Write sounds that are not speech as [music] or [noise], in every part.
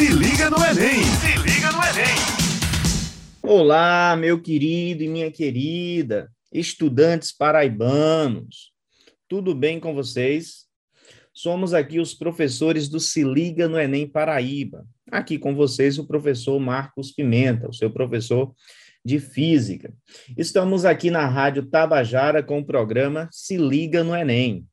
Se liga no Enem! Se liga no Enem! Olá, meu querido e minha querida, estudantes paraibanos. Tudo bem com vocês? Somos aqui os professores do Se Liga no Enem Paraíba. Aqui com vocês o professor Marcos Pimenta, o seu professor de Física. Estamos aqui na Rádio Tabajara com o programa Se Liga no Enem.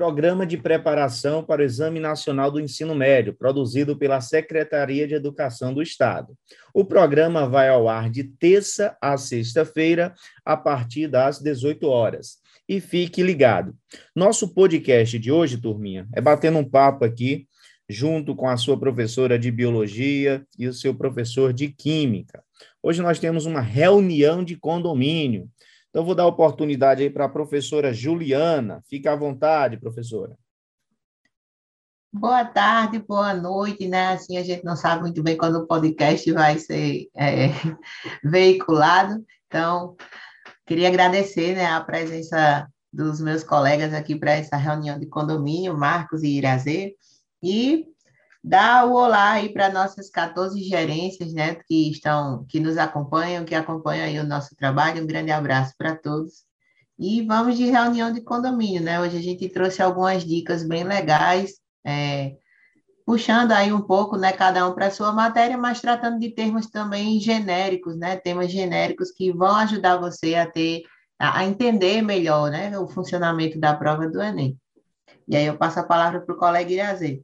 Programa de preparação para o Exame Nacional do Ensino Médio, produzido pela Secretaria de Educação do Estado. O programa vai ao ar de terça a sexta-feira, a partir das 18 horas. E fique ligado. Nosso podcast de hoje, turminha, é batendo um papo aqui junto com a sua professora de biologia e o seu professor de química. Hoje nós temos uma reunião de condomínio. Então, vou dar oportunidade aí para a professora Juliana. Fique à vontade, professora. Boa tarde, boa noite, né? Assim, a gente não sabe muito bem quando o podcast vai ser é, [laughs] veiculado. Então, queria agradecer né, a presença dos meus colegas aqui para essa reunião de condomínio, Marcos e Irazê, e Dá o olá aí para nossas 14 gerências, né, que estão, que nos acompanham, que acompanham aí o nosso trabalho. Um grande abraço para todos. E vamos de reunião de condomínio, né? Hoje a gente trouxe algumas dicas bem legais, é, puxando aí um pouco, né, cada um para a sua matéria, mas tratando de termos também genéricos, né? Temas genéricos que vão ajudar você a ter, a, entender melhor, né, o funcionamento da prova do Enem. E aí eu passo a palavra para o colega Irazê.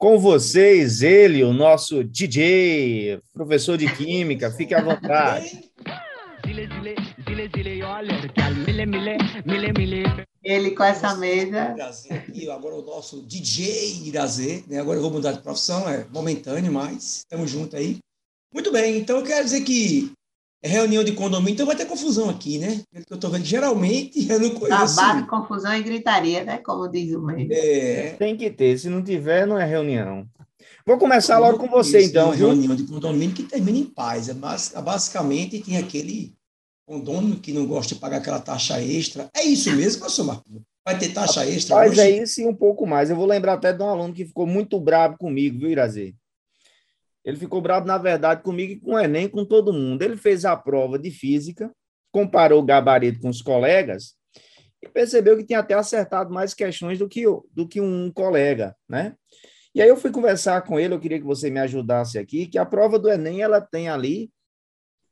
Com vocês, ele, o nosso DJ, professor de Química, fique à vontade. Ele com essa mesa. E agora o nosso DJ Irazê, né? Agora eu vou mudar de profissão, é momentâneo, mas estamos juntos aí. Muito bem, então eu quero dizer que é reunião de condomínio, então vai ter confusão aqui, né? Eu estou vendo, geralmente [laughs] eu não conheço. Trabalho, confusão e gritaria, né? Como diz o meio. É... Tem que ter, se não tiver, não é reunião. Vou começar logo com você, então. Uma reunião de condomínio que termina em paz. É basicamente, tem aquele condomínio que não gosta de pagar aquela taxa extra. É isso mesmo, professor Marcos? Vai ter taxa extra Mas hoje? é isso e um pouco mais. Eu vou lembrar até de um aluno que ficou muito bravo comigo, viu, Irazê? Ele ficou bravo, na verdade, comigo e com o Enem, com todo mundo. Ele fez a prova de física, comparou o gabarito com os colegas e percebeu que tinha até acertado mais questões do que, do que um colega, né? E aí eu fui conversar com ele, eu queria que você me ajudasse aqui, que a prova do Enem, ela tem ali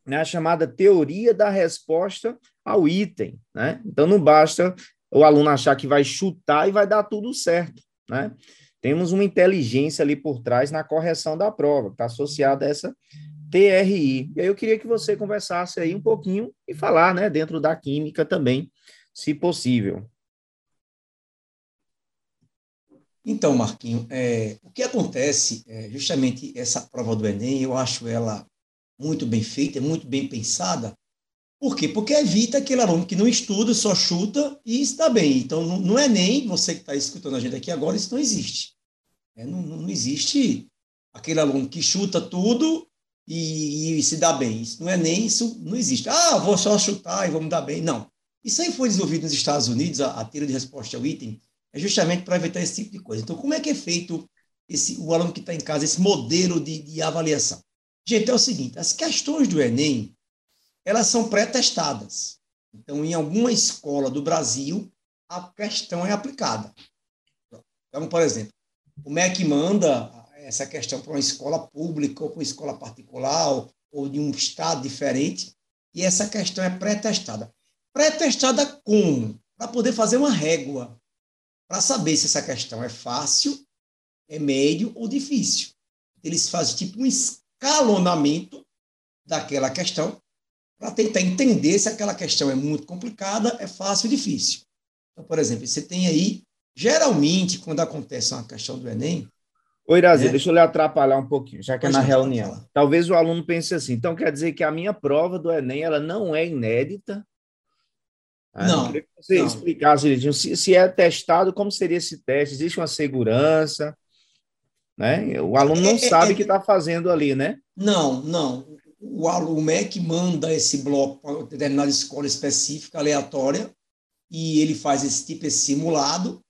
né, a chamada teoria da resposta ao item, né? Então não basta o aluno achar que vai chutar e vai dar tudo certo, né? Temos uma inteligência ali por trás na correção da prova, que está associada a essa TRI. E aí eu queria que você conversasse aí um pouquinho e falar, né, dentro da química também, se possível. Então, Marquinho, é, o que acontece, é, justamente essa prova do Enem, eu acho ela muito bem feita, muito bem pensada. Por quê? Porque evita aquele aluno que não estuda, só chuta e está bem. Então, no Enem, você que está escutando a gente aqui agora, isso não existe. É, não, não, existe aquele aluno que chuta tudo e, e, se dá bem. Isso não é nem isso, não existe. Ah, vou só chutar e vou me dar bem. Não. Isso aí foi desenvolvido nos Estados Unidos, a, a tira de resposta ao item, é justamente para evitar esse tipo de coisa. Então, como é que é feito esse, o aluno que está em casa, esse modelo de, de avaliação? Gente, é o seguinte: as questões do Enem, elas são pré-testadas. Então, em alguma escola do Brasil, a questão é aplicada. Então, por exemplo, o MEC manda essa questão para uma escola pública ou para uma escola particular ou, de um estado diferente, e essa questão é pré-testada. Pré-testada como? Para poder fazer uma régua, para saber se essa questão é fácil, é médio ou difícil. Eles fazem tipo um escalonamento daquela questão para tentar entender se aquela questão é muito complicada, é fácil ou difícil. Então, por exemplo, você tem aí Geralmente, quando acontece uma questão do Enem. Ô, Irazi, né? deixa eu lhe atrapalhar um pouquinho, já que é na reunião. Talvez o aluno pense assim, então quer dizer que a minha prova do Enem ela não é inédita? Ah, não. Eu queria que você não. explicasse se, se é testado, como seria esse teste? Existe uma segurança? Né? O aluno não é, é sabe o é, que está fazendo ali, né? Não, não. O, aluno, o MEC manda esse bloco para determinada escola específica, aleatória, e ele faz esse tipo de simulado,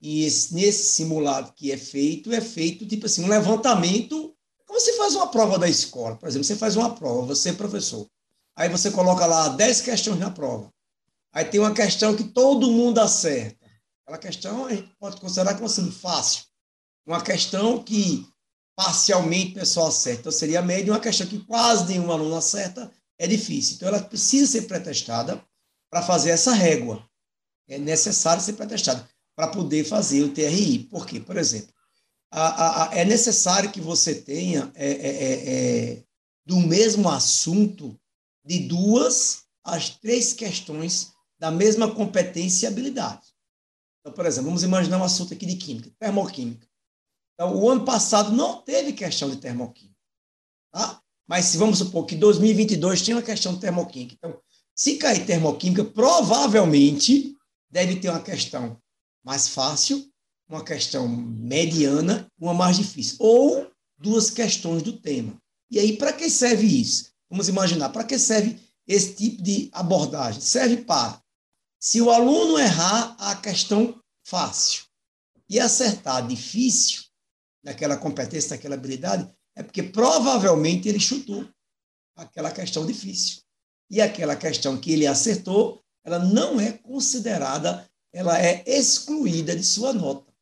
E esse, nesse simulado que é feito, é feito tipo assim, um levantamento. Como você faz uma prova da escola, por exemplo, você faz uma prova, você é professor. Aí você coloca lá 10 questões na prova. Aí tem uma questão que todo mundo acerta. Aquela questão a gente pode considerar como sendo fácil. Uma questão que parcialmente pessoal acerta. Então, seria a média. Uma questão que quase nenhum aluno acerta é difícil. Então, ela precisa ser pretestada para fazer essa régua. É necessário ser pretestada para poder fazer o TRI. Por quê? Por exemplo, a, a, a, é necessário que você tenha é, é, é, é, do mesmo assunto de duas às três questões da mesma competência e habilidade. Então, por exemplo, vamos imaginar um assunto aqui de química, termoquímica. Então, o ano passado não teve questão de termoquímica. Tá? Mas se vamos supor que 2022 tinha uma questão de termoquímica. Então, se cair termoquímica, provavelmente deve ter uma questão mais fácil, uma questão mediana, uma mais difícil. Ou duas questões do tema. E aí, para que serve isso? Vamos imaginar, para que serve esse tipo de abordagem? Serve para, se o aluno errar a questão fácil e acertar difícil, naquela competência, naquela habilidade, é porque provavelmente ele chutou aquela questão difícil. E aquela questão que ele acertou, ela não é considerada, ela é excluída de sua nota.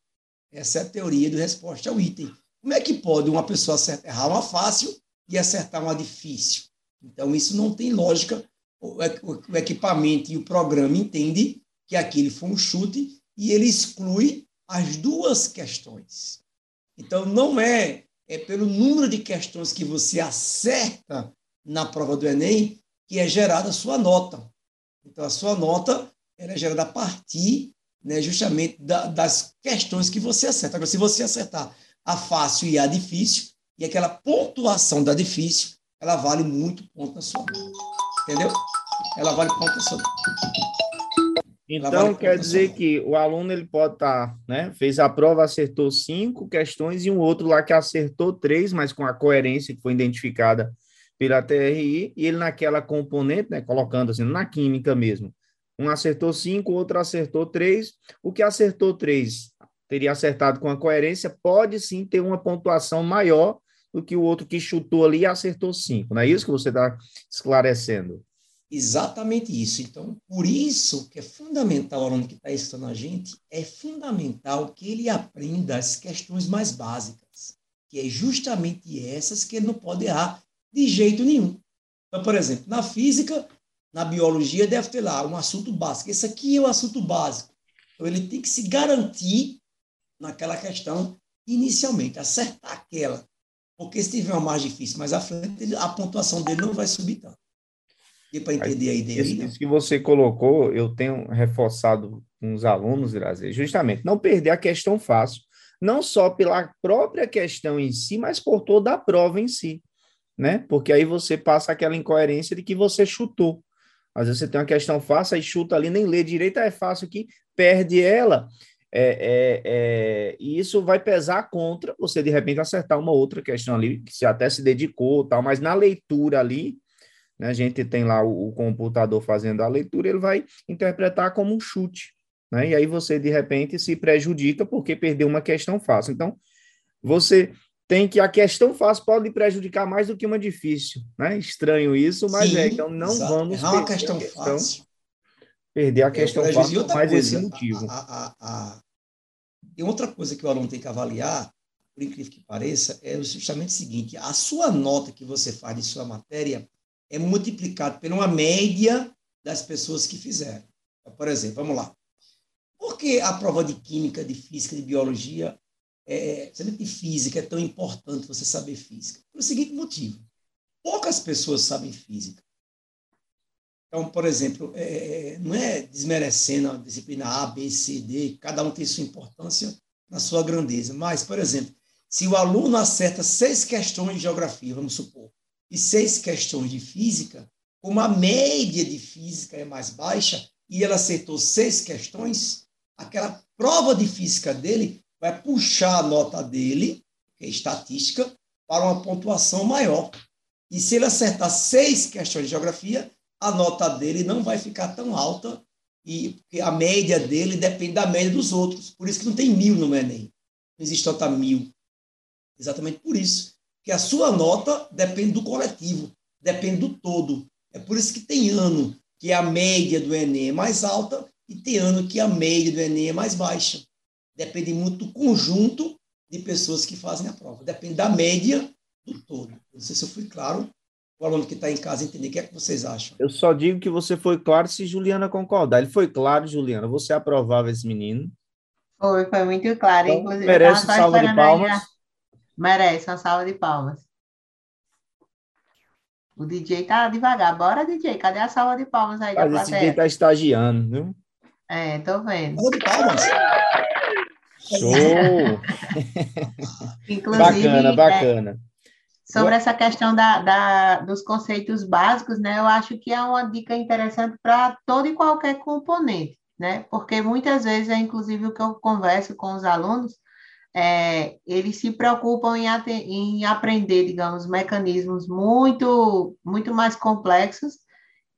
Essa é a teoria do resposta ao item. Como é que pode uma pessoa errar uma fácil e acertar uma difícil? Então, isso não tem lógica. O equipamento e o programa entendem que aquele foi um chute e ele exclui as duas questões. Então, não é, é pelo número de questões que você acerta na prova do Enem que é gerada a sua nota. Então, a sua nota ela é gerada a partir né, justamente da, das questões que você acerta. Agora, se você acertar a fácil e a difícil, e aquela pontuação da difícil, ela vale muito ponto na sua nota. Entendeu? Ela vale ponto na sua nota. Então, quer dizer que o aluno ele pode estar, tá, né? Fez a prova, acertou cinco questões e um outro lá que acertou três, mas com a coerência que foi identificada pela TRI, e ele naquela componente, né? Colocando assim, na química mesmo. Um acertou cinco, outro acertou três. O que acertou três teria acertado com a coerência, pode sim ter uma pontuação maior do que o outro que chutou ali e acertou cinco. Não é isso que você está esclarecendo? Exatamente isso. Então, por isso que é fundamental o aluno que está estudando a gente, é fundamental que ele aprenda as questões mais básicas, que é justamente essas que ele não pode errar de jeito nenhum. Então, por exemplo, na física, na biologia, deve ter lá um assunto básico. Esse aqui é o assunto básico. Então, ele tem que se garantir naquela questão inicialmente, acertar aquela. Porque se tiver uma mais difícil mais à frente, a pontuação dele não vai subir tanto para entender a ideia. Isso, isso, que você colocou, eu tenho reforçado com os alunos, Grazi, justamente não perder a questão fácil, não só pela própria questão em si, mas por toda a prova em si, né? Porque aí você passa aquela incoerência de que você chutou. Às vezes você tem uma questão fácil, aí chuta ali, nem lê direito, é fácil aqui, perde ela. É, é, é, e isso vai pesar contra você, de repente, acertar uma outra questão ali, que você até se dedicou, tal, mas na leitura ali, né? A gente tem lá o, o, computador fazendo a leitura, ele vai interpretar como um chute. Né? E aí você, de repente, se prejudica porque perdeu uma questão fácil. Então, você tem que a questão fácil pode prejudicar mais do que uma difícil. Né? Estranho isso, mas Sim, é. Então, não exato. vamos é uma questão, questão fácil. Perder a questão é, fácil por mais coisa, esse motivo. A, a, a, e outra coisa que o aluno tem que avaliar, por incrível que pareça, é justamente o seguinte: a sua nota que você faz de sua matéria é multiplicado por uma média das pessoas que fizeram. Por exemplo, vamos lá. Por que a prova de química, de física, de biologia, é, de física, é tão importante você saber física? Por o seguinte motivo: poucas pessoas sabem física. Então, por exemplo, é, é, não é desmerecendo a disciplina A, B, C, D, cada um tem sua importância na sua grandeza, mas, por exemplo, se o aluno acerta seis questões de geografia, vamos supor, e seis questões de física, como a média de física é mais baixa e ele acertou seis questões, aquela prova de física dele vai puxar a nota dele, que é estatística, para uma pontuação maior. E se ele acertar seis questões de geografia, a nota dele não vai ficar tão alta e a média dele depende da média dos outros. Por isso que não tem mil no Enem. Não existe nota mil. Exatamente por isso. Que a sua nota depende do coletivo, depende do todo. É por isso que tem ano que a média do Enem é mais alta e tem ano que a média do Enem é mais baixa. Depende muito do conjunto de pessoas que fazem a prova. Depende da média do todo. Não sei se eu fui claro. O aluno que está em casa entender o que é que vocês acham. Eu só digo que você foi claro se Juliana concordar. Ele foi claro, Juliana. Você aprovava esse menino? Foi, foi muito claro. Então, Inclusive, merece salva de palmas. Merece uma salva de palmas. O DJ tá devagar. Bora, DJ. Cadê a salva de palmas aí Mas da esse DJ tá estagiando, viu? É, tô vendo. Salva de palmas. Show! [laughs] Inclusive, bacana, é, bacana. sobre essa questão da, da, dos conceitos básicos, né? Eu acho que é uma dica interessante para todo e qualquer componente, né? Porque muitas vezes é inclusive o que eu converso com os alunos, é, eles se preocupam em, em aprender, digamos, mecanismos muito, muito mais complexos,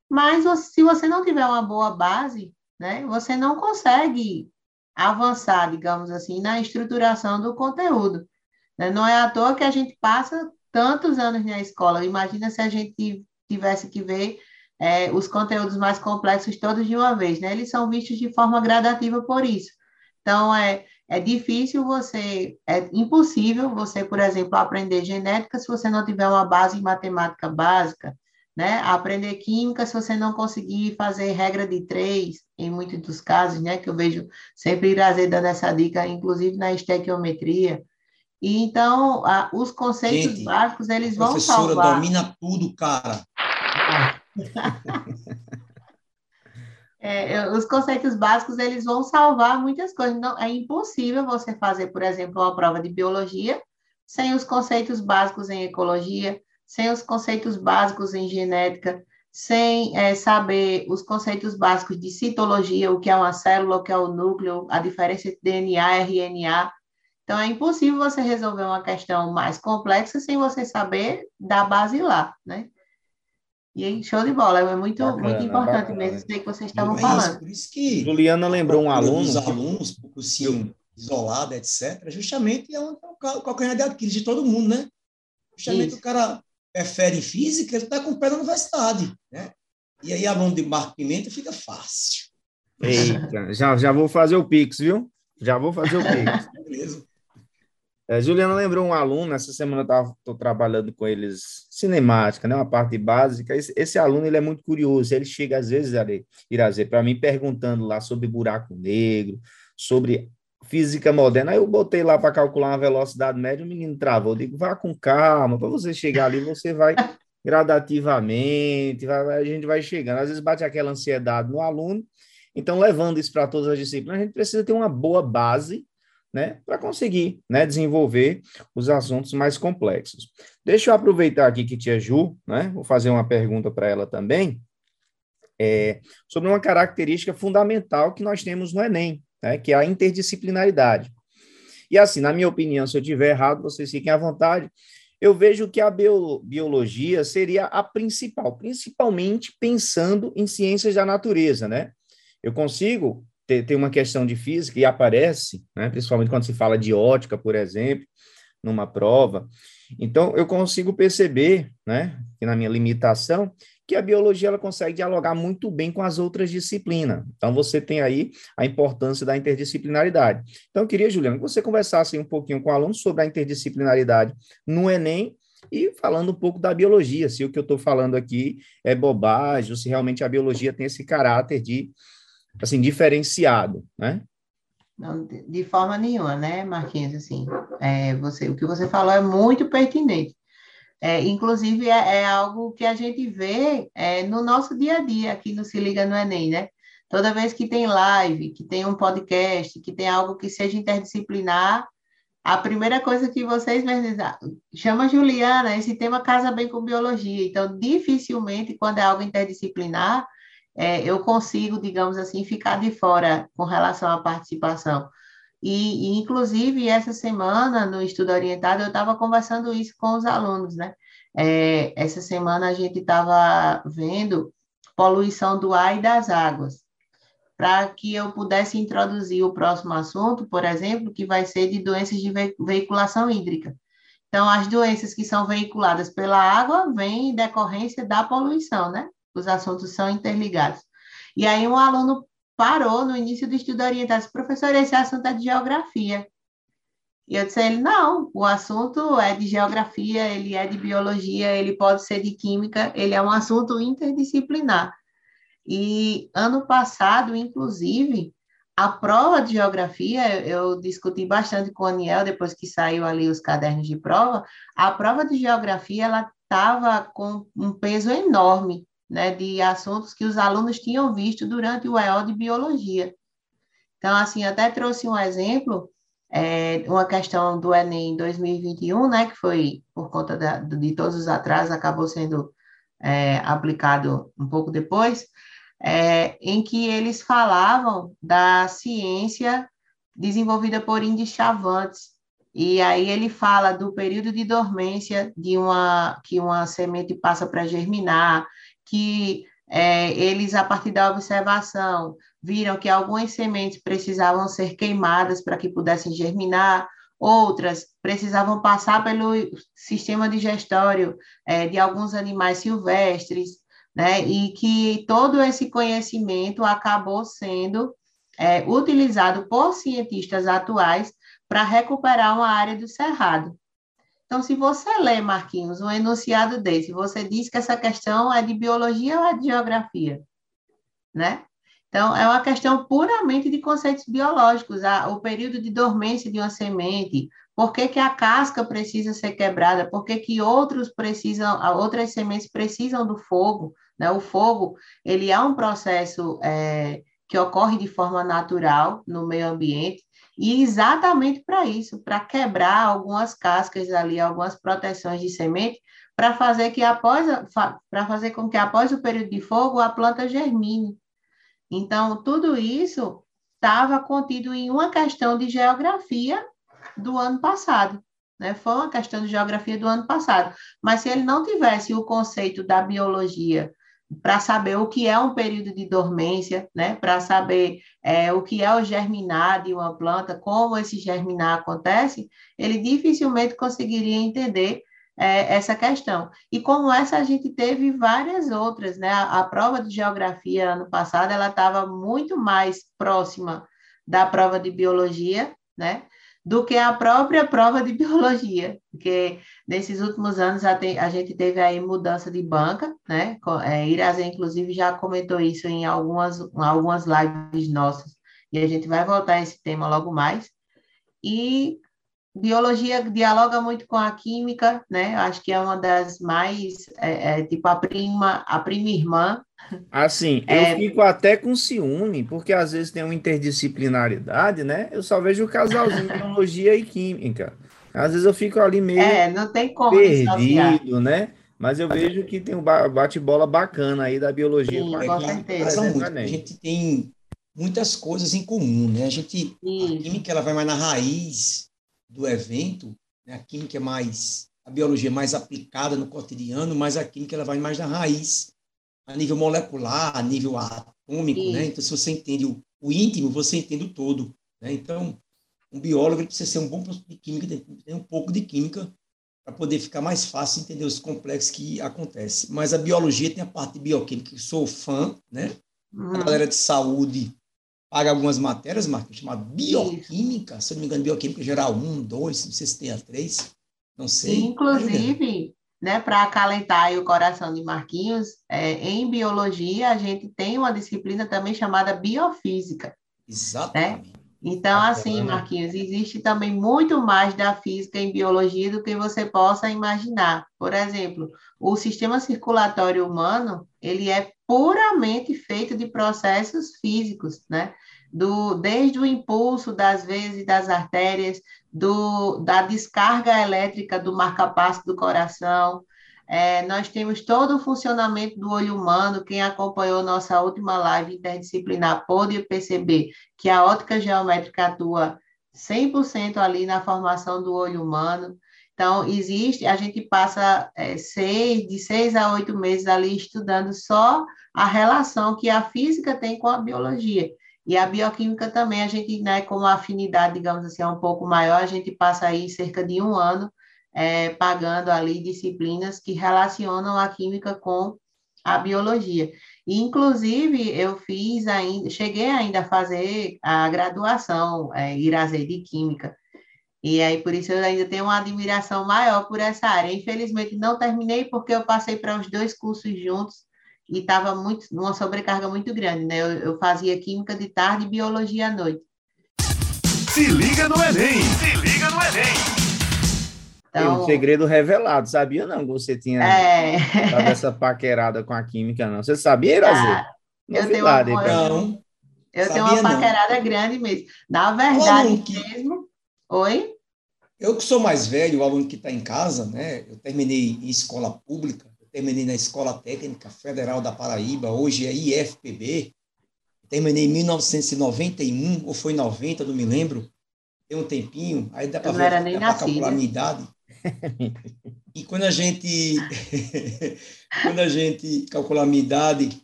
mas se você não tiver uma boa base, né, você não consegue avançar, digamos assim, na estruturação do conteúdo. Né? Não é à toa que a gente passa tantos anos na escola. Imagina se a gente tivesse que ver é, os conteúdos mais complexos todos de uma vez, né? Eles são vistos de forma gradativa por isso. Então, é, é difícil você, é impossível você, por exemplo, aprender genética se você não tiver uma base em matemática básica, né? Aprender química se você não conseguir fazer regra de três, em muitos dos casos, né? Que eu vejo sempre Irazê dando essa dica, inclusive na estequiometria. E então, a, os conceitos Gente, básicos, eles vão salvar. A professora domina tudo, cara. [laughs] É, os conceitos básicos eles vão salvar muitas coisas. Não, é impossível você fazer, por exemplo, uma prova de biologia sem os conceitos básicos em ecologia, sem os conceitos básicos em genética, sem é, saber os conceitos básicos de citologia, o que é uma célula, o que é o núcleo, a diferença entre DNA RNA. Então, é impossível você resolver uma questão mais complexa sem você saber da base lá, né? E aí, show de bola, é muito, bacana, muito importante bacana. mesmo isso aí que vocês estavam é falando. Isso, por isso que Juliana lembrou um aluno. Os alunos, por cursinho isolado, etc., justamente é, é o calcanhar de Aquiles de todo mundo, né? Justamente isso. o cara prefere física, ele está com o pé na universidade, né? E aí, aluno de Marco Pimenta fica fácil. Eita, já, já vou fazer o Pix, viu? Já vou fazer o [laughs] Pix. Beleza. É, Juliana lembrou um aluno, essa semana eu estou trabalhando com eles cinemática, né, uma parte básica. Esse, esse aluno ele é muito curioso, ele chega às vezes, Irazê, para mim perguntando lá sobre buraco negro, sobre física moderna. Aí eu botei lá para calcular uma velocidade média, o menino travou. Eu digo, vá com calma, para você chegar ali, você vai [laughs] gradativamente, vai, a gente vai chegando. Às vezes bate aquela ansiedade no aluno. Então, levando isso para todas as disciplinas, a gente precisa ter uma boa base né, para conseguir né, desenvolver os assuntos mais complexos. Deixa eu aproveitar aqui que tia Ju, né, vou fazer uma pergunta para ela também, é, sobre uma característica fundamental que nós temos no Enem, né, que é a interdisciplinaridade. E assim, na minha opinião, se eu tiver errado, vocês fiquem à vontade, eu vejo que a biologia seria a principal, principalmente pensando em ciências da natureza, né? Eu consigo ter uma questão de física e aparece, né, principalmente quando se fala de ótica, por exemplo, numa prova. Então, eu consigo perceber, né, que na minha limitação, que a biologia ela consegue dialogar muito bem com as outras disciplinas. Então, você tem aí a importância da interdisciplinaridade. Então, eu queria, Juliana, que você conversasse um pouquinho com o aluno sobre a interdisciplinaridade no Enem e falando um pouco da biologia, se o que eu estou falando aqui é bobagem, ou se realmente a biologia tem esse caráter de assim, diferenciado, né? Não, de forma nenhuma, né, Marquinhos? Assim, é, você, o que você falou é muito pertinente. É, inclusive, é, é, algo que a gente vê é, no nosso dia a dia aqui no Se Liga no Enem, né? Toda vez que tem live, que tem um podcast, que tem algo que seja interdisciplinar, a primeira coisa que vocês chama Juliana, esse tema casa bem com biologia. Então, dificilmente, quando é algo interdisciplinar, é, eu consigo, digamos assim, ficar de fora com relação à participação. E, e inclusive, essa semana, no estudo orientado, eu estava conversando isso com os alunos, né? É, essa semana a gente estava vendo poluição do ar e das águas. para que eu pudesse introduzir o próximo assunto, por exemplo, que vai ser de doenças de veiculação hídrica. Então, as doenças que são veiculadas pela água vêm em decorrência da poluição, né? Os assuntos são interligados. E aí, um aluno parou no início do estudo orientado, disse, professor, esse assunto é de geografia. E eu disse a ele, não, o assunto é de geografia, ele é de biologia, ele pode ser de química, ele é um assunto interdisciplinar. E ano passado, inclusive, a prova de geografia, eu discuti bastante com o Aniel, depois que saiu ali os cadernos de prova, a prova de geografia, ela estava com um peso enorme, né, de assuntos que os alunos tinham visto durante o EO de biologia. Então, assim, até trouxe um exemplo, é, uma questão do Enem 2021, né, que foi por conta da, de todos os atrasos, acabou sendo é, aplicado um pouco depois, é, em que eles falavam da ciência desenvolvida por Indy Chavantes. E aí ele fala do período de dormência de uma que uma semente passa para germinar, que é, eles, a partir da observação, viram que algumas sementes precisavam ser queimadas para que pudessem germinar, outras precisavam passar pelo sistema digestório é, de alguns animais silvestres, né? E que todo esse conhecimento acabou sendo é, utilizado por cientistas atuais para recuperar uma área do cerrado. Então, se você lê, Marquinhos, um enunciado desse, você diz que essa questão é de biologia ou é de geografia, né? Então, é uma questão puramente de conceitos biológicos, a, o período de dormência de uma semente, por que, que a casca precisa ser quebrada, por que, que outros precisam, outras sementes precisam do fogo, né? O fogo, ele é um processo é, que ocorre de forma natural no meio ambiente, e exatamente para isso, para quebrar algumas cascas ali, algumas proteções de semente, para fazer que após para fazer com que após o período de fogo a planta germine. Então, tudo isso estava contido em uma questão de geografia do ano passado. Né? Foi uma questão de geografia do ano passado. Mas se ele não tivesse o conceito da biologia para saber o que é um período de dormência, né? para saber é, o que é o germinar de uma planta, como esse germinar acontece, ele dificilmente conseguiria entender é, essa questão. E como essa, a gente teve várias outras. Né? A, a prova de geografia ano passado ela estava muito mais próxima da prova de biologia, né? Do que a própria prova de biologia, porque nesses últimos anos a, te, a gente teve aí mudança de banca, né? É, inclusive, já comentou isso em algumas, em algumas lives nossas, e a gente vai voltar a esse tema logo mais. E biologia dialoga muito com a química, né? Acho que é uma das mais, é, é, tipo, a prima, a prima irmã Assim, é... eu fico até com ciúme, porque às vezes tem uma interdisciplinaridade, né? Eu só vejo o casalzinho de biologia e química. Às vezes eu fico ali meio é, não tem como perdido, né? Mas eu vejo que tem um bate-bola bacana aí da biologia Sim, com a química. Muito. A gente tem muitas coisas em comum, né? A gente, a química ela vai mais na raiz do evento, né? a química é mais, a biologia é mais aplicada no cotidiano, mas a química ela vai mais na raiz a nível molecular, a nível atômico, Sim. né? Então, se você entende o, o, íntimo, você entende o todo, né? Então, um biólogo precisa ser um bom professor de química, ter um pouco de química para poder ficar mais fácil entender os complexos que acontecem. Mas a biologia tem a parte de bioquímica, que sou fã, né? Uhum. A galera de saúde paga algumas matérias, Marcos, chamada bioquímica, se não me engano, bioquímica geral 1, 2, não sei se tem a 3, não sei. Inclusive, né, para acalentar o coração de Marquinhos, é, em biologia a gente tem uma disciplina também chamada biofísica. Exatamente. Né? Então, assim, Marquinhos, existe também muito mais da física em biologia do que você possa imaginar. Por exemplo, o sistema circulatório humano, ele é puramente feito de processos físicos, né? Do, desde o impulso das veias e das artérias, do, da descarga elétrica do marcapasso do coração. É, nós temos todo o funcionamento do olho humano. Quem acompanhou nossa última live interdisciplinar pôde perceber que a ótica geométrica atua 100% ali na formação do olho humano. Então, existe, a gente passa é, seis, de seis a oito meses ali estudando só a relação que a física tem com a biologia. E a bioquímica também, a gente, né, como a afinidade, digamos assim, é um pouco maior, a gente passa aí cerca de um ano é, pagando ali disciplinas que relacionam a química com a biologia. E, inclusive, eu fiz ainda, cheguei ainda a fazer a graduação é, Irazê de Química. E aí, por isso, eu ainda tenho uma admiração maior por essa área. Infelizmente, não terminei porque eu passei para os dois cursos juntos e estava muito uma sobrecarga muito grande, né? Eu, eu, fazia química de tarde e biologia à noite. Se liga no Enem! Se liga no Enem! Então, um segredo revelado, sabia não que você tinha é... dado essa paquerada com a química, não? Você sabia, Irazi? Ah, eu tenho uma, não, eu tenho uma paquerada não. grande mesmo. Na verdade que... mesmo... Oi? Eu que sou mais velho, o aluno que está em casa, né? Eu terminei em escola pública, terminei na Escola Técnica Federal da Paraíba, hoje é IFPB. Terminei em 1991, ou foi 90, não me lembro. Tem um tempinho, aí dá para ver, nem dá calcular a minha idade. E quando a gente [laughs] quando a gente calcular a minha idade,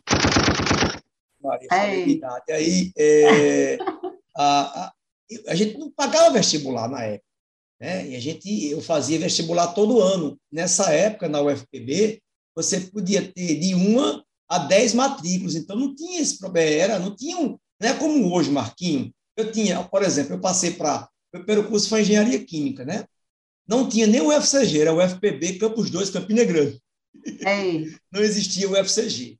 Maria, a minha idade, aí é, [laughs] a, a, a gente não pagava vestibular na época. Né? E a gente, eu fazia vestibular todo ano. Nessa época, na UFPB, você podia ter de uma a dez matrículas. Então, não tinha esse problema. Era, não tinha um, não é como hoje, Marquinho. Eu tinha, por exemplo, eu passei para. Meu primeiro curso foi Engenharia Química, né? Não tinha nem o UFCG, era o UFPB, Campos 2, Campina Grande. [laughs] Ei. Não existia o UFCG.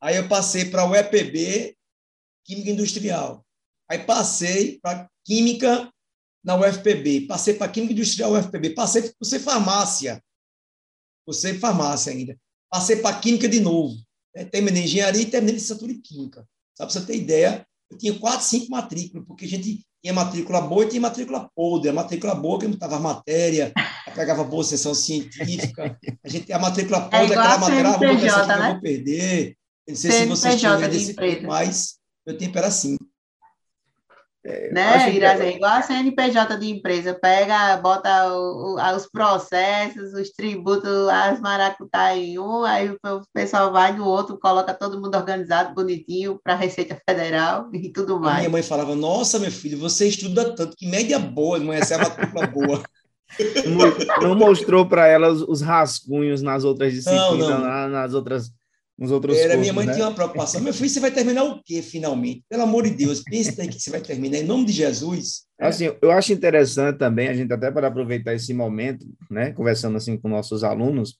Aí eu passei para o EPB, Química Industrial. Aí passei para Química na UFPB, passei para Química Industrial UFPB, passei para ser farmácia. Você farmácia ainda. Passei para Química de novo. Né? Terminei engenharia e terminei licenciatura em Química. Só para você ter ideia, eu tinha quatro, cinco matrículas, porque a gente tinha matrícula boa e tinha matrícula podre. A matrícula boa que estava [laughs] a matéria, pegava boa sessão científica. A gente a matrícula podre, é aquela matéria, ah, vou, né? eu vou perder. Eu não sei CNPJ se vocês tinham desse, mas meu tempo era assim. É, né, Irazê? É igual a CNPJ de empresa, pega, bota o, o, os processos, os tributos, as maracutá em um, aí o pessoal vai no outro, coloca todo mundo organizado, bonitinho, para a Receita Federal [laughs] e tudo mais. A minha mãe falava, nossa, meu filho, você estuda tanto, que média boa, não é essa é a matrícula boa. [laughs] Não mostrou para ela os, os, rascunhos nas outras disciplinas, não, não. nas outras nos outros Era, cursos, minha mãe né? tinha uma preocupação. Meu filho, você vai terminar o quê, finalmente? Pelo amor de Deus, pensa aí que você vai terminar em nome de Jesus. Assim, eu acho interessante também, a gente até para aproveitar esse momento, né, conversando assim com nossos alunos.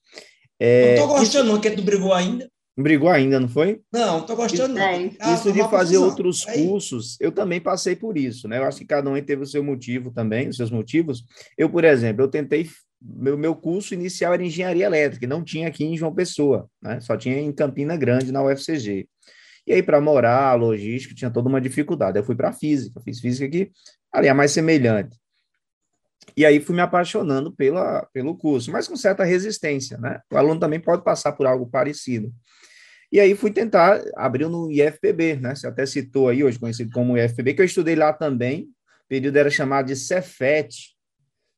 É, não estou gostando, não, que tu brigou ainda. Brigou ainda, não foi? Não, estou gostando. Isso, não. Ah, isso de fazer confusão. outros aí. cursos, eu também passei por isso, né? Eu acho que cada um teve o seu motivo também, os seus motivos. Eu, por exemplo, eu tentei meu, meu curso inicial era engenharia elétrica, não tinha aqui em João Pessoa, né? Só tinha em Campina Grande, na UFCG. E aí, para morar, logística, tinha toda uma dificuldade. Eu fui para física, fiz física que ali é mais semelhante. E aí fui me apaixonando pela, pelo curso, mas com certa resistência, né? O aluno também pode passar por algo parecido. E aí fui tentar, abriu no IFPB, né? Você até citou aí, hoje conhecido como IFPB, que eu estudei lá também. O período era chamado de Cefet,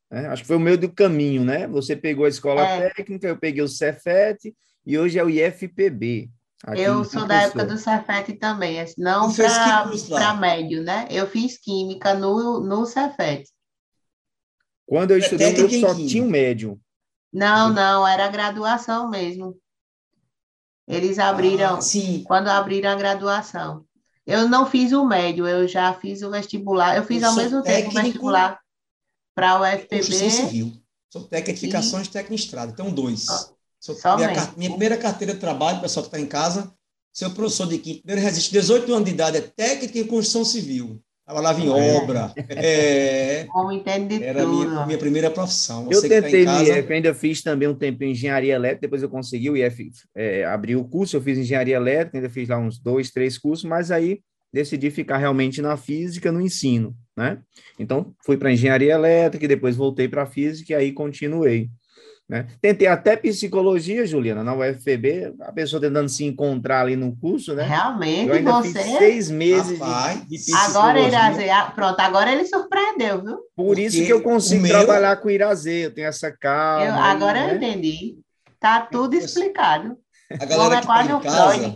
né? Acho que foi o meio do caminho, né? Você pegou a escola é. técnica, eu peguei o Cefet e hoje é o IFPB. Eu sou da época do Cefet também, não para médio, né? Eu fiz química no, no Cefet. Quando eu estudei, eu só tinha um médio. Não, não, era graduação mesmo. Eles abriram, ah, sim. quando abriram a graduação. Eu não fiz o médio, eu já fiz o vestibular. Eu fiz eu ao mesmo técnico, tempo o vestibular para o UFPB. Construção civil. Sou tecnificações e... técnico estrada. Então, dois. Sou, minha, minha, primeira carteira de trabalho, pessoal que está em casa, seu professor de quinto, primeiro resiste 18 anos de idade, é técnico em construção civil. Trabalhava em é. obra. É, Como entende era tudo. Minha, minha primeira profissão. Você eu tá tentei tá IF, ainda fiz também um tempo em engenharia elétrica, depois eu consegui o IF é, abrir o curso, eu fiz engenharia elétrica, ainda fiz lá uns dois, três cursos, mas aí decidi ficar realmente na física, no ensino, né? Então, fui para engenharia elétrica, e depois voltei para física e aí continuei. Né? Tentei até psicologia, Juliana, na UFPB, a pessoa tentando se encontrar ali no curso, né? Realmente, Eu ainda você. Fiz seis meses de, de, psicologia. Agora, Irazê, pronto, agora ele surpreendeu, viu? Por Porque isso que eu consigo meu... trabalhar com Irazê, eu tenho essa calma. Eu, agora aí, eu né? entendi. Tá tudo explicado. A galera que tá em casa,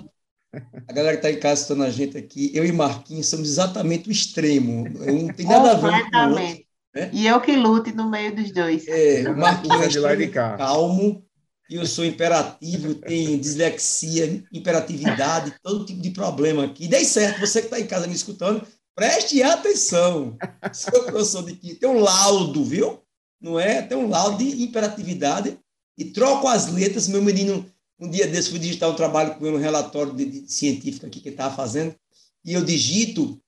A galera que está em casa estando a gente aqui, eu e Marquinhos somos exatamente o extremo. Não tem nada a ver com o outro. Né? E eu que lute no meio dos dois. É, o Marquinhos é de lá de cá. calmo, e eu sou imperativo, tenho dislexia, imperatividade, todo tipo de problema aqui. Dei certo, você que está em casa me escutando, preste atenção. Sou professor de química, tem um laudo, viu? Não é? Tem um laudo de imperatividade e troco as letras. Meu menino, um dia desse, fui digitar um trabalho com ele, um relatório de, de científico aqui que ele estava fazendo, e eu digito,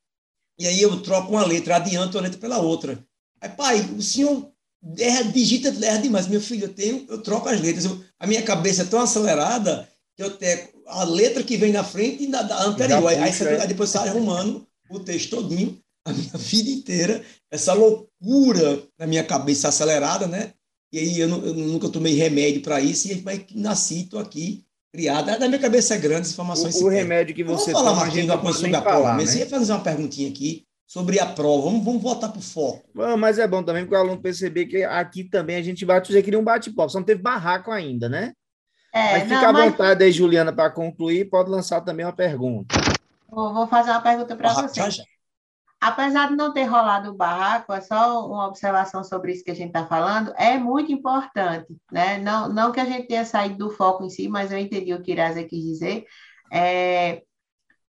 e aí eu troco uma letra, adianto uma letra pela outra. Aí, pai, o senhor erra, digita, erra demais. Meu filho, eu tenho, eu troco as letras. Eu, a minha cabeça é tão acelerada que eu tenho a letra que vem na frente e da, da anterior. Aí, aí, aí, depois sai arrumando o texto todinho, a minha [laughs] vida inteira, essa loucura na minha cabeça acelerada, né? E aí eu, eu nunca tomei remédio para isso, e aí nasci, estou aqui, criada. Na minha cabeça é grande, as informações. O, o remédio que você Vamos falar, Marquinhos, uma coisa sobre a prova. Né? Você ia fazer uma perguntinha aqui sobre a prova. Vamos, vamos voltar para o foco. mas é bom também, porque o aluno perceber que aqui também a gente vai fazer um bate-papo. Só não teve barraco ainda, né? É, mas fica não, à vontade aí, Juliana, para concluir. Pode lançar também uma pergunta. Vou fazer uma pergunta para você. Já, já. Apesar de não ter rolado o barraco, é só uma observação sobre isso que a gente está falando, é muito importante, né? Não, não que a gente tenha saído do foco em si, mas eu entendi o que Iraza quis dizer. É,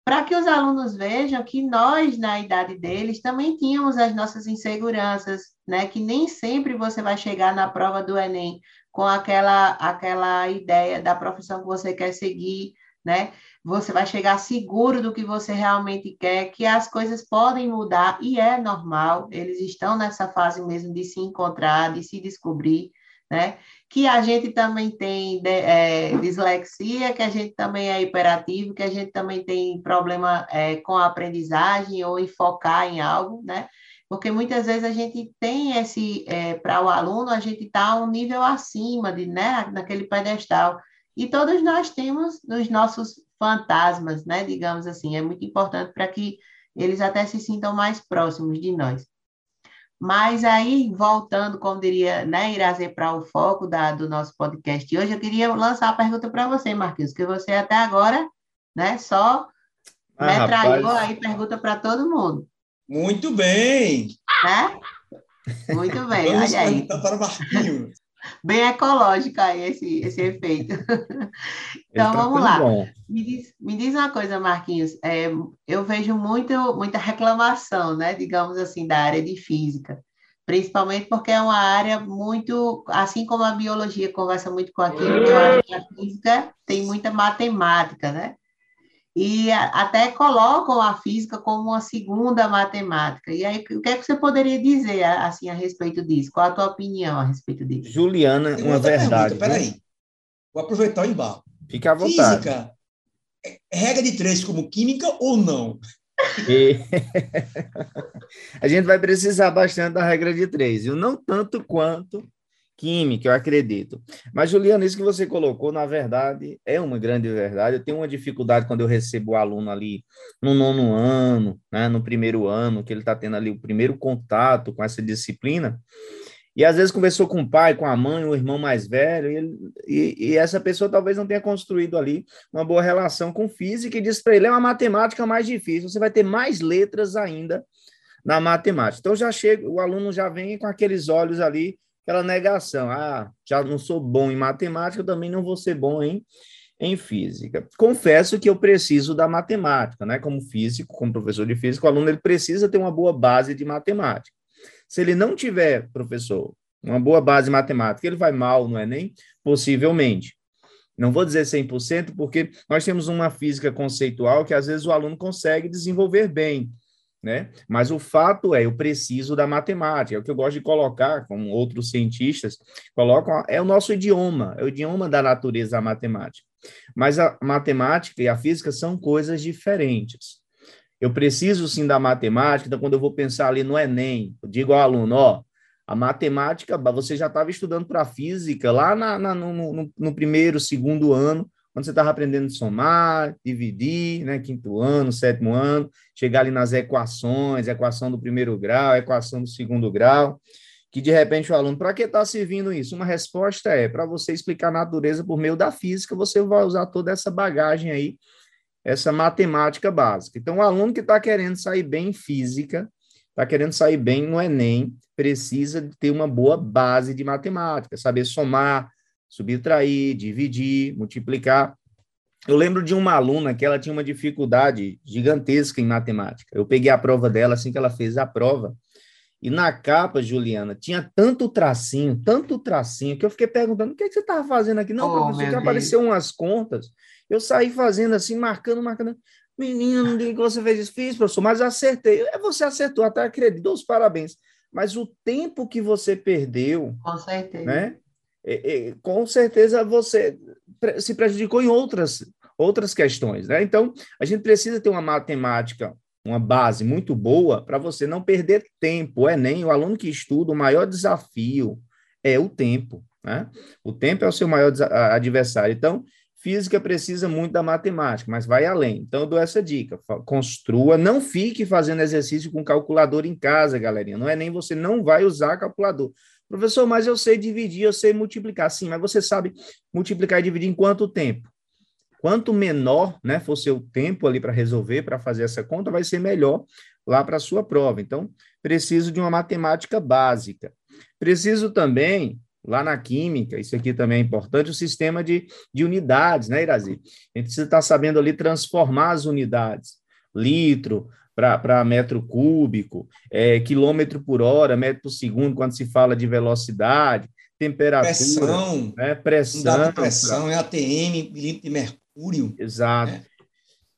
para que os alunos vejam que nós, na idade deles, também tínhamos as nossas inseguranças, né? Que nem sempre você vai chegar na prova do Enem com aquela, aquela ideia da profissão que você quer seguir, né? Você vai chegar seguro do que você realmente quer, que as coisas podem mudar e é normal, eles estão nessa fase mesmo de se encontrar, de se descobrir, né? Que a gente também tem é, dislexia, que a gente também é hiperativo, que a gente também tem problema é, com a aprendizagem ou em focar em algo, né? Porque muitas vezes a gente tem esse, é, para o aluno, a gente está um nível acima, de, né, naquele pedestal. E todos nós temos nos nossos fantasmas, né, digamos assim, é muito importante para que eles até se sintam mais próximos de nós. Mas aí, voltando, como diria, né, Irazer, para o foco da, do nosso podcast hoje, eu queria lançar a pergunta para você, Marquinhos, que você até agora, né, só ah, metralhou aí pergunta para todo mundo. Muito bem! Né? Muito bem, Vamos olha aí. para Marquinhos. Bem ecológico aí esse, esse efeito. então, tá vamos lá. Me diz, me diz uma coisa, Marquinhos. É, eu vejo muito, muita reclamação, né, digamos assim, da área de física. Principalmente porque é uma área muito, assim como a biologia conversa muito com a química, a física tem muita matemática, né? e até colocam a física como uma segunda matemática. E aí, o que é que você poderia dizer assim a respeito disso? Qual a tua opinião a respeito disso? Juliana, uma verdade. Peraí, vou aproveitar o embalo. Fica à vontade. Física, regra de três como química ou não? E... [laughs] a gente vai precisar bastante da regra de três, e não tanto quanto química, eu acredito. Mas, Juliana, isso que você colocou, na verdade, é uma grande verdade. Eu tenho uma dificuldade quando eu recebo o aluno ali no nono ano, né, no primeiro ano, que ele está tendo ali o primeiro contato com essa disciplina, e às vezes conversou com o pai, com a mãe, o irmão mais velho, e, ele, e, e essa pessoa talvez não tenha construído ali uma boa relação com física e diz para ele: é uma matemática mais difícil, você vai ter mais letras ainda na matemática. Então já chega, o aluno já vem com aqueles olhos ali aquela negação. Ah, já não sou bom em matemática, eu também não vou ser bom em, em física. Confesso que eu preciso da matemática, né? Como físico, como professor de física, o aluno ele precisa ter uma boa base de matemática. Se ele não tiver, professor, uma boa base matemática, ele vai mal no Enem? Possivelmente. Não vou dizer 100%, porque nós temos uma física conceitual que às vezes o aluno consegue desenvolver bem, né? Mas o fato é, eu preciso da matemática, é o que eu gosto de colocar, como outros cientistas colocam, é o nosso idioma, é o idioma da natureza a matemática. Mas a matemática e a física são coisas diferentes. Eu preciso sim da matemática, então quando eu vou pensar ali no Enem, eu digo ao aluno, ó, a matemática, você já estava estudando para física lá na, na no, no, no primeiro, segundo ano, quando você estava aprendendo somar, dividir, né, quinto ano, sétimo ano, chegar ali nas equações, equação do primeiro grau, equação do segundo grau, que de repente o aluno, para que está servindo isso? Uma resposta é para você explicar a natureza por meio da física, você vai usar toda essa bagagem aí essa matemática básica. Então, o aluno que está querendo sair bem em física, está querendo sair bem no Enem, precisa ter uma boa base de matemática, saber somar, subtrair, dividir, multiplicar. Eu lembro de uma aluna que ela tinha uma dificuldade gigantesca em matemática. Eu peguei a prova dela assim que ela fez a prova. E na capa, Juliana, tinha tanto tracinho, tanto tracinho, que eu fiquei perguntando: o que, é que você estava fazendo aqui? Não, oh, professor, que apareceu umas contas. Eu saí fazendo assim, marcando, marcando. Menino, não diga que você fez isso. Fiz, professor, mas acertei. É, você acertou, até acredito, os parabéns. Mas o tempo que você perdeu. Com certeza. Né? É, é, com certeza você se prejudicou em outras, outras questões. Né? Então, a gente precisa ter uma matemática, uma base muito boa para você não perder tempo. O Enem, o aluno que estuda, o maior desafio é o tempo. Né? O tempo é o seu maior adversário. Então, Física precisa muito da matemática, mas vai além. Então, eu dou essa dica: construa, não fique fazendo exercício com calculador em casa, galerinha. Não é nem você não vai usar calculador. Professor, mas eu sei dividir, eu sei multiplicar. Sim, mas você sabe multiplicar e dividir em quanto tempo? Quanto menor né, for seu tempo ali para resolver, para fazer essa conta, vai ser melhor lá para a sua prova. Então, preciso de uma matemática básica. Preciso também lá na química, isso aqui também é importante, o sistema de, de unidades, né, Irazi? A gente precisa estar sabendo ali transformar as unidades, litro para metro cúbico, é, quilômetro por hora, metro por segundo, quando se fala de velocidade, temperatura, pressão, né, pressão, pressão, pra... é ATM, milímetro de mercúrio. Exato. Né?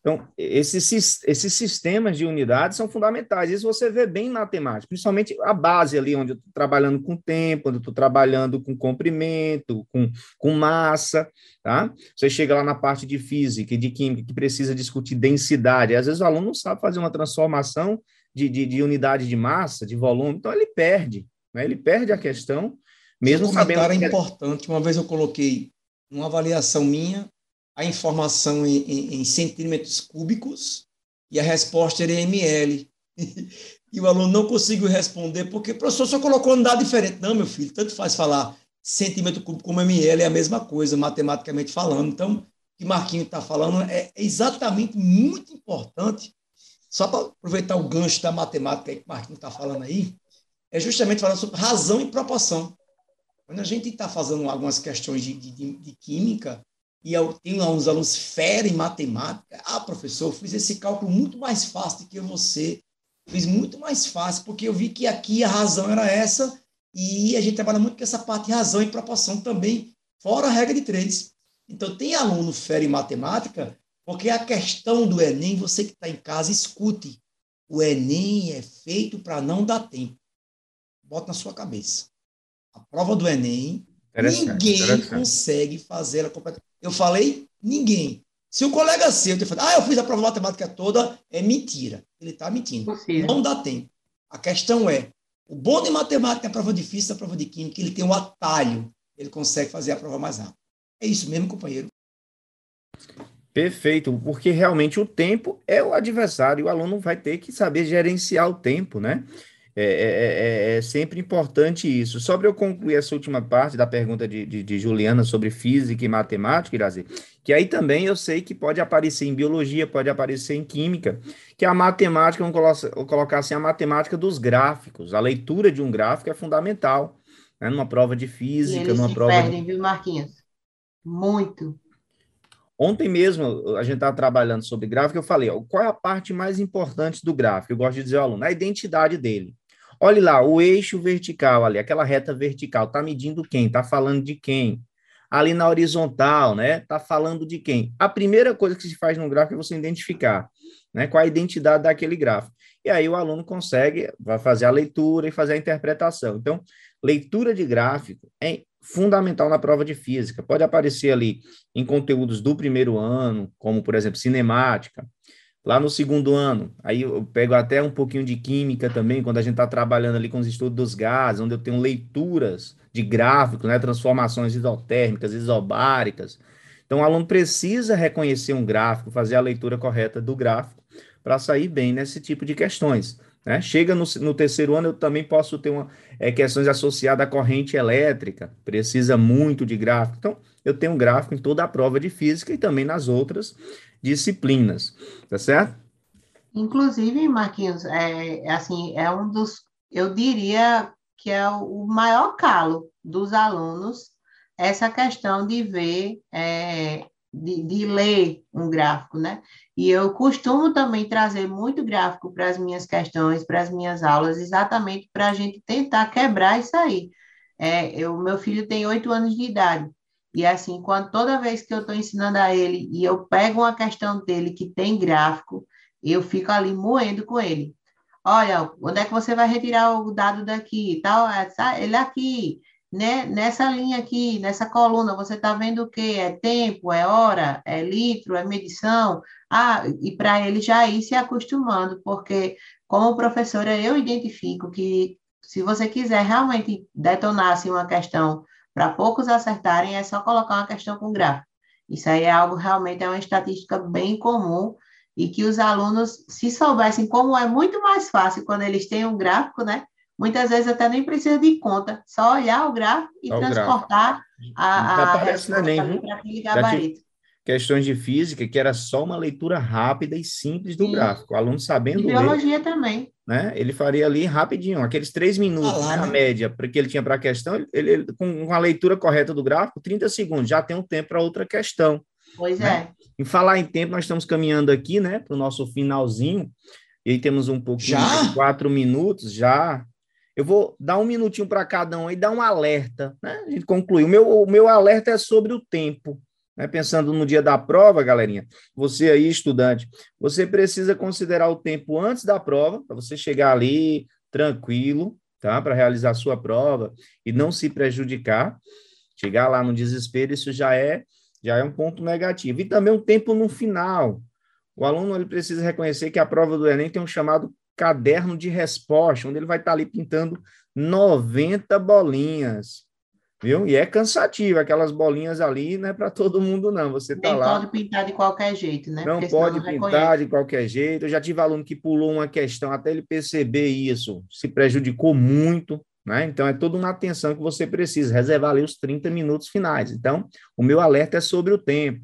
Então, esses, esses sistemas de unidades são fundamentais. Isso você vê bem em matemática, principalmente a base ali, onde eu estou trabalhando com tempo, onde eu estou trabalhando com comprimento, com, com massa, tá? Você chega lá na parte de física e de química, que precisa discutir densidade. Às vezes o aluno não sabe fazer uma transformação de, de, de unidade de massa, de volume, então ele perde, né? Ele perde a questão, mesmo Seu sabendo... é importante. Uma vez eu coloquei uma avaliação minha a informação em, em, em centímetros cúbicos e a resposta era em ml. [laughs] e o aluno não conseguiu responder porque o professor só colocou um dado diferente. Não, meu filho, tanto faz falar centímetro cúbico como ml, é a mesma coisa, matematicamente falando. Então, o que Marquinhos está falando é exatamente muito importante, só para aproveitar o gancho da matemática que o Marquinhos está falando aí, é justamente falando sobre razão e proporção. Quando a gente está fazendo algumas questões de, de, de química, e eu tenho uns alunos fera em matemática. Ah, professor, eu fiz esse cálculo muito mais fácil do que você. Fiz muito mais fácil, porque eu vi que aqui a razão era essa, e a gente trabalha muito com essa parte de razão e proporção também, fora a regra de três. Então, tem aluno fera em matemática, porque a questão do Enem, você que está em casa, escute. O Enem é feito para não dar tempo. Bota na sua cabeça. A prova do Enem, ninguém consegue fazer ela completamente. Eu falei, ninguém. Se o colega seu te falar, ah, eu fiz a prova matemática toda, é mentira. Ele está mentindo. Possível. Não dá tempo. A questão é, o bom de matemática é a prova difícil, a prova de química, ele tem um atalho. Ele consegue fazer a prova mais rápido. É isso mesmo, companheiro. Perfeito, porque realmente o tempo é o adversário, o aluno vai ter que saber gerenciar o tempo, né? É, é, é, é, sempre importante isso. Sobre eu concluir essa última parte da pergunta de, de, de, Juliana sobre física e matemática, Irazi, que aí também eu sei que pode aparecer em biologia, pode aparecer em química, que a matemática, vamos colocar assim, a matemática dos gráficos. A leitura de um gráfico é fundamental, né, numa prova de física, e eles numa se prova. Perdem, viu, Marquinhos? Muito. Ontem mesmo, a gente estava trabalhando sobre gráfico, eu falei, ó, qual é a parte mais importante do gráfico? Eu gosto de dizer ao aluno, a identidade dele. Olhe lá, o eixo vertical ali, aquela reta vertical, está medindo quem? Está falando de quem? Ali na horizontal, né? Está falando de quem? A primeira coisa que se faz no gráfico é você identificar, né? Qual a identidade daquele gráfico. E aí o aluno consegue, vai fazer a leitura e fazer a interpretação. Então, leitura de gráfico é fundamental na prova de física. Pode aparecer ali em conteúdos do primeiro ano, como, por exemplo, cinemática, Lá no segundo ano, aí eu pego até um pouquinho de química também, quando a gente está trabalhando ali com os estudos dos gases, onde eu tenho leituras de gráficos, né, transformações isotérmicas, isobáricas. Então, o aluno precisa reconhecer um gráfico, fazer a leitura correta do gráfico, para sair bem nesse tipo de questões. Né? Chega no, no, terceiro ano, eu também posso ter uma, é, questões associadas à corrente elétrica, precisa muito de gráfico. Então, eu tenho um gráfico em toda a prova de física e também nas outras disciplinas, tá certo? Inclusive, Marquinhos, é, assim, é um dos, eu diria que é o maior calo dos alunos essa questão de ver, é, de, de, ler um gráfico, né? E eu costumo também trazer muito gráfico para as minhas questões, para as minhas aulas, exatamente para a gente tentar quebrar isso aí. É, eu, meu filho tem oito anos de idade, e assim, quando toda vez que eu estou ensinando a ele e eu pego uma questão dele que tem gráfico, eu fico ali moendo com ele. Olha, onde é que você vai retirar o dado daqui? Tal, ele aqui, né? Nessa linha aqui, nessa coluna, você está vendo o quê? É tempo, é hora, é litro, é medição. Ah, e para ele já ir se acostumando, porque como professora eu identifico que se você quiser realmente detonar assim, uma questão para poucos acertarem, é só colocar uma questão com gráfico. Isso aí é algo realmente, é uma estatística bem comum e que os alunos, se soubessem como é muito mais fácil quando eles têm um gráfico, né? Muitas vezes até nem precisa de conta, só olhar o gráfico e transportar a, a resposta para aquele gabarito. Questões de física que era só uma leitura rápida e simples do Sim. gráfico. O aluno sabendo e biologia ler, também. Né? Ele faria ali rapidinho, aqueles três minutos, ah, lá, né, a média, porque ele tinha para a questão, ele, ele, com a leitura correta do gráfico, 30 segundos, já tem um tempo para outra questão. Pois né? é. Em falar em tempo, nós estamos caminhando aqui, né, para o nosso finalzinho, e aí temos um pouquinho já? de quatro minutos já. Eu vou dar um minutinho para cada um e dar um alerta, né? A gente concluiu. O meu, o meu alerta é sobre o tempo. Né? Pensando no dia da prova, galerinha, você aí, estudante, você precisa considerar o tempo antes da prova, para você chegar ali tranquilo, tá? Para realizar a sua prova e não se prejudicar. Chegar lá no desespero, isso já é já é um ponto negativo. E também um tempo no final. O aluno ele precisa reconhecer que a prova do Enem tem um chamado caderno de resposta, onde ele vai estar ali pintando 90 bolinhas. Viu? E é cansativo, aquelas bolinhas ali não é para todo mundo, não. Você está lá. Não pode pintar de qualquer jeito, né? Não Porque pode não pintar reconhece. de qualquer jeito. Eu já tive aluno que pulou uma questão, até ele perceber isso, se prejudicou muito. Né? Então, é toda uma atenção que você precisa, reservar ali os 30 minutos finais. Então, o meu alerta é sobre o tempo.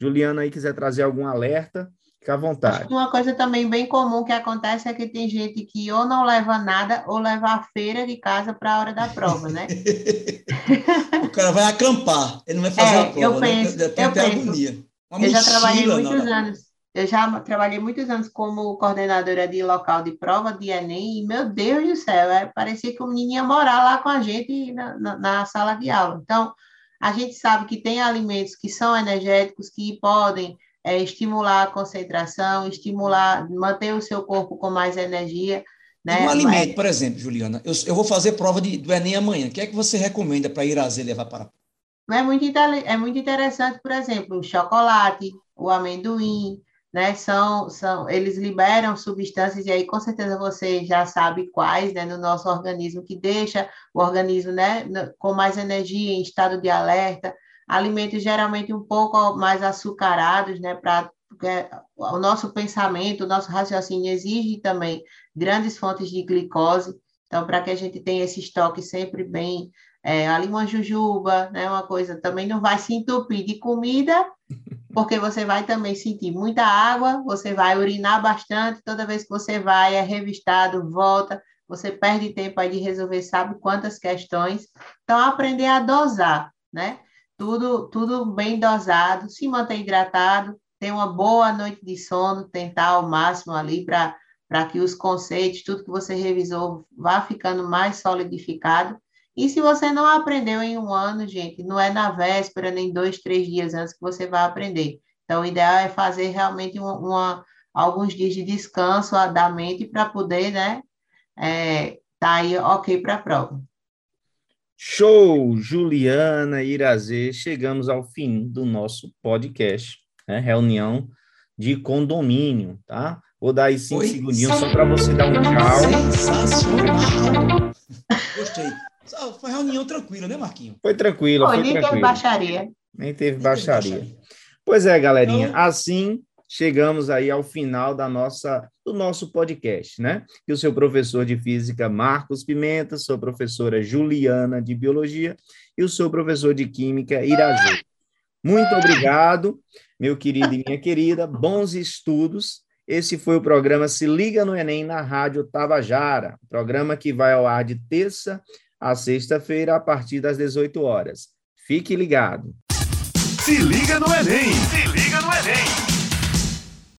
Juliana aí quiser trazer algum alerta, fica à vontade. Uma coisa também bem comum que acontece é que tem gente que ou não leva nada ou leva a feira de casa para a hora da prova, né? [laughs] o cara vai acampar, ele não vai fazer é, a prova, eu né? penso, né? eu penso. agonia. Uma eu já trabalhei muitos anos eu já trabalhei muitos anos como coordenadora de local de prova de Enem, e, meu Deus do céu, é, parecia que o menino ia morar lá com a gente na, na, na, sala de aula. Então, a gente sabe que tem alimentos que são energéticos, que podem é, estimular a concentração, estimular, manter o seu corpo com mais energia. Né? Um alimento, Mas... por exemplo, Juliana, eu, eu vou fazer prova de, do Enem amanhã. O que é que você recomenda para Irazê levar para é muito, é muito interessante, por exemplo, o chocolate, o amendoim, né? São, são, eles liberam substâncias, e aí com certeza você já sabe quais, né, no nosso organismo, que deixa o organismo, né, com mais energia, em estado de alerta, alimentos geralmente um pouco mais açucarados, né, para porque o nosso pensamento, o nosso raciocínio exige também grandes fontes de glicose, então para que a gente tenha esse estoque sempre bem, é, ali uma jujuba, né, uma coisa, também não vai se entupir de comida [laughs] porque você vai também sentir muita água, você vai urinar bastante, toda vez que você vai, é revistado, volta, você perde tempo aí de resolver sabe quantas questões. Então, aprender a dosar, né? Tudo, tudo bem dosado, se manter hidratado, ter uma boa noite de sono, tentar ao máximo ali para que os conceitos, tudo que você revisou, vá ficando mais solidificado e se você não aprendeu em um ano, gente, não é na véspera, nem dois, três dias antes que você vai aprender. Então, o ideal é fazer realmente uma, uma alguns dias de descanso da mente para poder, né, é, tá aí ok para a prova. Show, Juliana Irazê, chegamos ao fim do nosso podcast, né? reunião de condomínio, tá? Vou dar aí cinco Oi? segundinhos só para você dar um tchau. Sensacional! Gostei. Foi reunião tranquila, né, Marquinho? Foi tranquila. foi nem tranquilo. teve baixaria. Nem teve baixaria. Pois é, galerinha. Então... Assim chegamos aí ao final da nossa do nosso podcast, né? E o seu professor de física Marcos Pimenta, sua professora Juliana de biologia e o seu professor de química Irazê. Muito obrigado, meu querido e minha querida. Bons estudos. Esse foi o programa Se Liga no Enem na Rádio Tabajara, programa que vai ao ar de terça a sexta-feira a partir das 18 horas. Fique ligado. Se liga no Enem! Se liga no Enem!